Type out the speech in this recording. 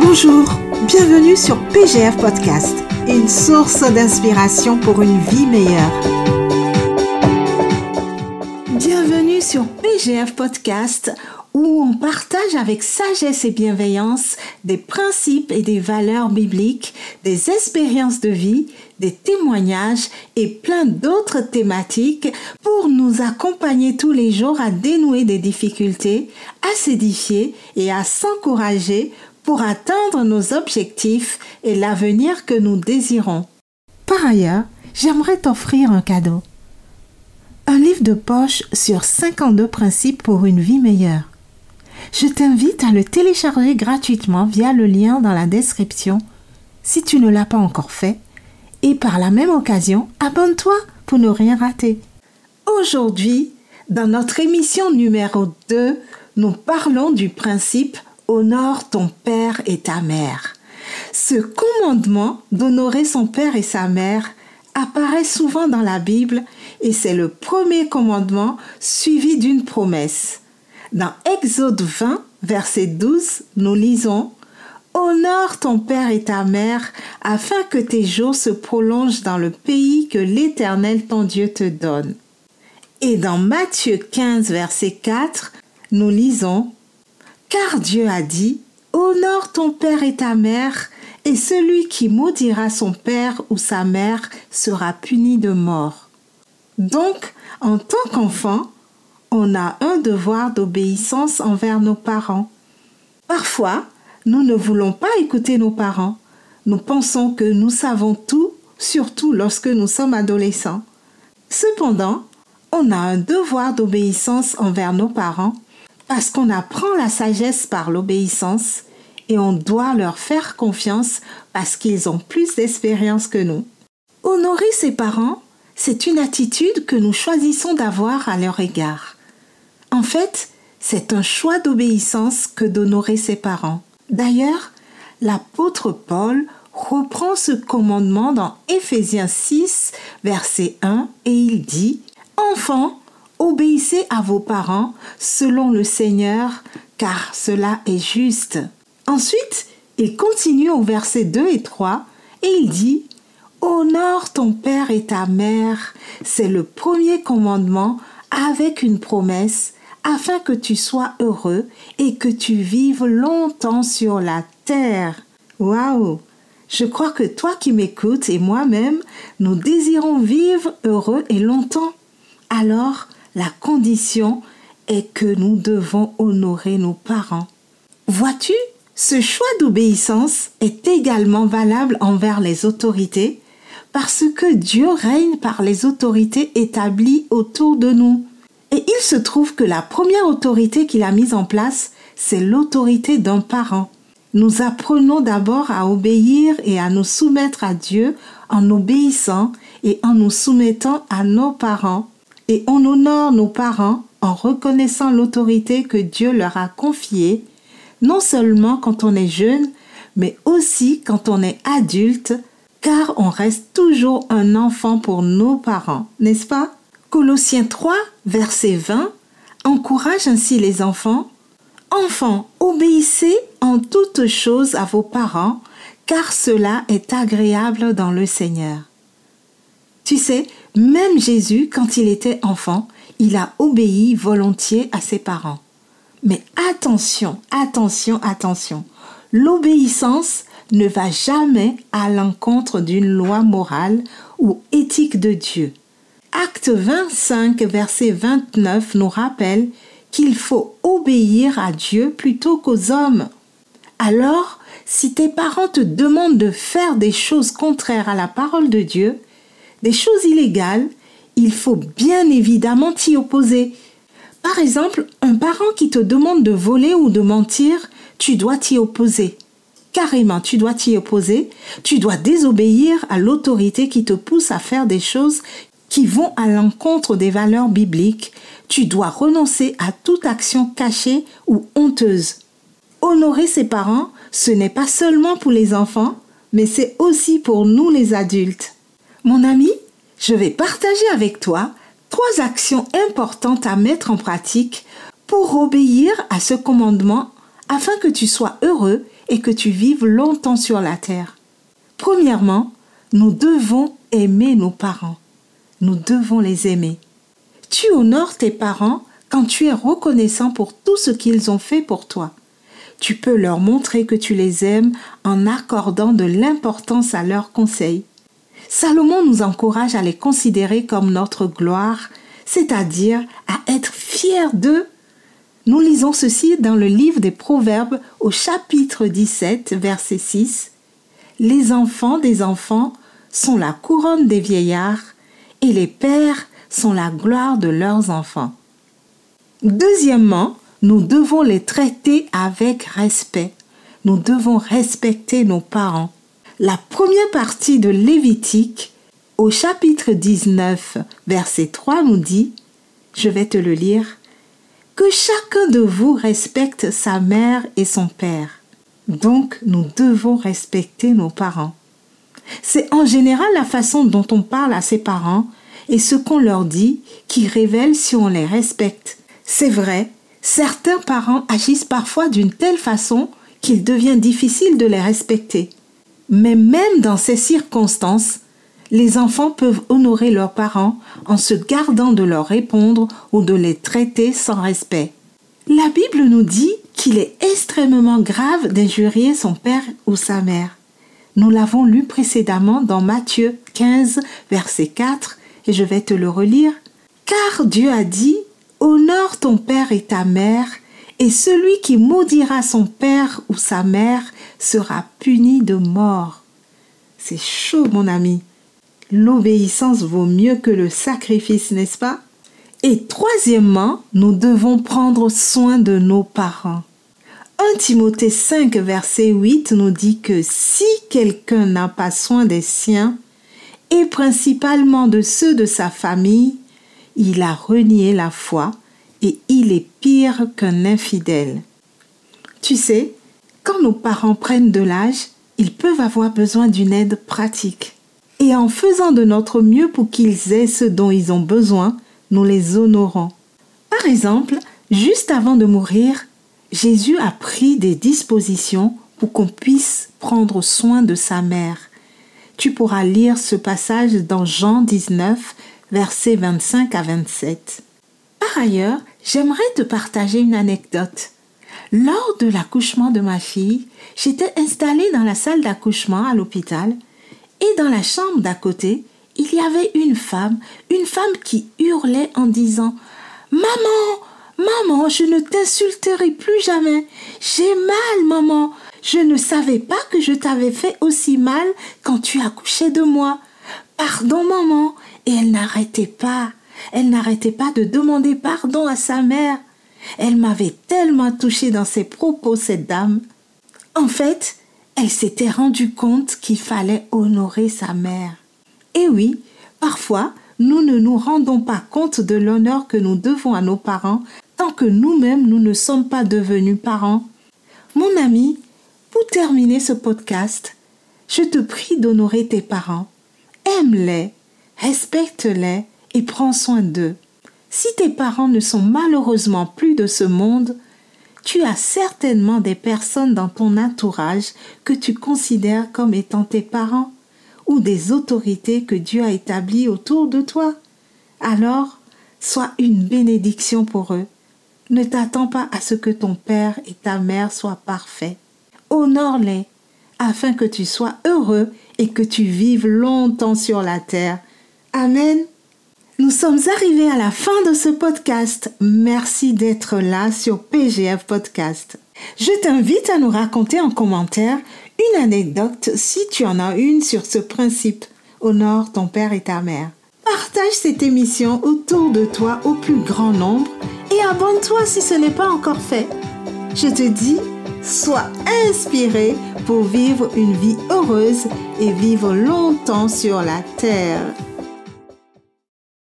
Bonjour, bienvenue sur PGF Podcast, une source d'inspiration pour une vie meilleure. Bienvenue sur PGF Podcast où on partage avec sagesse et bienveillance des principes et des valeurs bibliques, des expériences de vie, des témoignages et plein d'autres thématiques pour nous accompagner tous les jours à dénouer des difficultés, à s'édifier et à s'encourager pour atteindre nos objectifs et l'avenir que nous désirons. Par ailleurs, j'aimerais t'offrir un cadeau. Un livre de poche sur 52 principes pour une vie meilleure je t'invite à le télécharger gratuitement via le lien dans la description si tu ne l'as pas encore fait. Et par la même occasion, abonne-toi pour ne rien rater. Aujourd'hui, dans notre émission numéro 2, nous parlons du principe Honore ton père et ta mère. Ce commandement d'honorer son père et sa mère apparaît souvent dans la Bible et c'est le premier commandement suivi d'une promesse. Dans Exode 20, verset 12, nous lisons Honore ton père et ta mère, afin que tes jours se prolongent dans le pays que l'Éternel ton Dieu te donne. Et dans Matthieu 15, verset 4, nous lisons Car Dieu a dit Honore ton père et ta mère, et celui qui maudira son père ou sa mère sera puni de mort. Donc, en tant qu'enfant, on a un devoir d'obéissance envers nos parents. Parfois, nous ne voulons pas écouter nos parents. Nous pensons que nous savons tout, surtout lorsque nous sommes adolescents. Cependant, on a un devoir d'obéissance envers nos parents parce qu'on apprend la sagesse par l'obéissance et on doit leur faire confiance parce qu'ils ont plus d'expérience que nous. Honorer ses parents, c'est une attitude que nous choisissons d'avoir à leur égard. En fait, c'est un choix d'obéissance que d'honorer ses parents. D'ailleurs, l'apôtre Paul reprend ce commandement dans Éphésiens 6, verset 1, et il dit Enfants, obéissez à vos parents selon le Seigneur, car cela est juste. Ensuite, il continue au verset 2 et 3, et il dit Honore ton père et ta mère. C'est le premier commandement avec une promesse afin que tu sois heureux et que tu vives longtemps sur la terre. Waouh Je crois que toi qui m'écoutes et moi-même, nous désirons vivre heureux et longtemps. Alors, la condition est que nous devons honorer nos parents. Vois-tu, ce choix d'obéissance est également valable envers les autorités parce que Dieu règne par les autorités établies autour de nous. Et il se trouve que la première autorité qu'il a mise en place, c'est l'autorité d'un parent. Nous apprenons d'abord à obéir et à nous soumettre à Dieu en obéissant et en nous soumettant à nos parents. Et on honore nos parents en reconnaissant l'autorité que Dieu leur a confiée, non seulement quand on est jeune, mais aussi quand on est adulte, car on reste toujours un enfant pour nos parents, n'est-ce pas? Colossiens 3, verset 20, encourage ainsi les enfants. Enfants, obéissez en toutes choses à vos parents, car cela est agréable dans le Seigneur. Tu sais, même Jésus, quand il était enfant, il a obéi volontiers à ses parents. Mais attention, attention, attention. L'obéissance ne va jamais à l'encontre d'une loi morale ou éthique de Dieu. Acte 25, verset 29 nous rappelle qu'il faut obéir à Dieu plutôt qu'aux hommes. Alors, si tes parents te demandent de faire des choses contraires à la parole de Dieu, des choses illégales, il faut bien évidemment t'y opposer. Par exemple, un parent qui te demande de voler ou de mentir, tu dois t'y opposer. Carrément, tu dois t'y opposer. Tu dois désobéir à l'autorité qui te pousse à faire des choses qui vont à l'encontre des valeurs bibliques, tu dois renoncer à toute action cachée ou honteuse. Honorer ses parents, ce n'est pas seulement pour les enfants, mais c'est aussi pour nous les adultes. Mon ami, je vais partager avec toi trois actions importantes à mettre en pratique pour obéir à ce commandement afin que tu sois heureux et que tu vives longtemps sur la terre. Premièrement, nous devons aimer nos parents. Nous devons les aimer. Tu honores tes parents quand tu es reconnaissant pour tout ce qu'ils ont fait pour toi. Tu peux leur montrer que tu les aimes en accordant de l'importance à leurs conseils. Salomon nous encourage à les considérer comme notre gloire, c'est-à-dire à être fiers d'eux. Nous lisons ceci dans le livre des Proverbes au chapitre 17, verset 6. Les enfants des enfants sont la couronne des vieillards et les pères sont la gloire de leurs enfants. Deuxièmement, nous devons les traiter avec respect. Nous devons respecter nos parents. La première partie de Lévitique, au chapitre 19, verset 3, nous dit, je vais te le lire, que chacun de vous respecte sa mère et son père. Donc, nous devons respecter nos parents. C'est en général la façon dont on parle à ses parents et ce qu'on leur dit qui révèle si on les respecte. C'est vrai, certains parents agissent parfois d'une telle façon qu'il devient difficile de les respecter. Mais même dans ces circonstances, les enfants peuvent honorer leurs parents en se gardant de leur répondre ou de les traiter sans respect. La Bible nous dit qu'il est extrêmement grave d'injurier son père ou sa mère. Nous l'avons lu précédemment dans Matthieu 15, verset 4, et je vais te le relire. Car Dieu a dit, Honore ton père et ta mère, et celui qui maudira son père ou sa mère sera puni de mort. C'est chaud, mon ami. L'obéissance vaut mieux que le sacrifice, n'est-ce pas? Et troisièmement, nous devons prendre soin de nos parents. 1 Timothée 5, verset 8 nous dit que si quelqu'un n'a pas soin des siens, et principalement de ceux de sa famille, il a renié la foi et il est pire qu'un infidèle. Tu sais, quand nos parents prennent de l'âge, ils peuvent avoir besoin d'une aide pratique. Et en faisant de notre mieux pour qu'ils aient ce dont ils ont besoin, nous les honorons. Par exemple, juste avant de mourir, Jésus a pris des dispositions pour qu'on puisse prendre soin de sa mère. Tu pourras lire ce passage dans Jean 19, versets 25 à 27. Par ailleurs, j'aimerais te partager une anecdote. Lors de l'accouchement de ma fille, j'étais installée dans la salle d'accouchement à l'hôpital et dans la chambre d'à côté, il y avait une femme, une femme qui hurlait en disant Maman, maman, je ne t'insulterai plus jamais. J'ai mal, maman. Je ne savais pas que je t'avais fait aussi mal quand tu accouchais de moi. Pardon, maman. Et elle n'arrêtait pas. Elle n'arrêtait pas de demander pardon à sa mère. Elle m'avait tellement touchée dans ses propos, cette dame. En fait, elle s'était rendue compte qu'il fallait honorer sa mère. Et oui, parfois, nous ne nous rendons pas compte de l'honneur que nous devons à nos parents tant que nous-mêmes nous ne sommes pas devenus parents. Mon ami, pour terminer ce podcast, je te prie d'honorer tes parents. Aime-les, respecte-les et prends soin d'eux. Si tes parents ne sont malheureusement plus de ce monde, tu as certainement des personnes dans ton entourage que tu considères comme étant tes parents ou des autorités que Dieu a établies autour de toi. Alors, sois une bénédiction pour eux. Ne t'attends pas à ce que ton père et ta mère soient parfaits. Honore-les afin que tu sois heureux et que tu vives longtemps sur la terre. Amen. Nous sommes arrivés à la fin de ce podcast. Merci d'être là sur PGF Podcast. Je t'invite à nous raconter en commentaire une anecdote si tu en as une sur ce principe. Honore ton père et ta mère. Partage cette émission autour de toi au plus grand nombre et abonne-toi si ce n'est pas encore fait. Je te dis, sois inspiré pour vivre une vie heureuse et vivre longtemps sur la terre.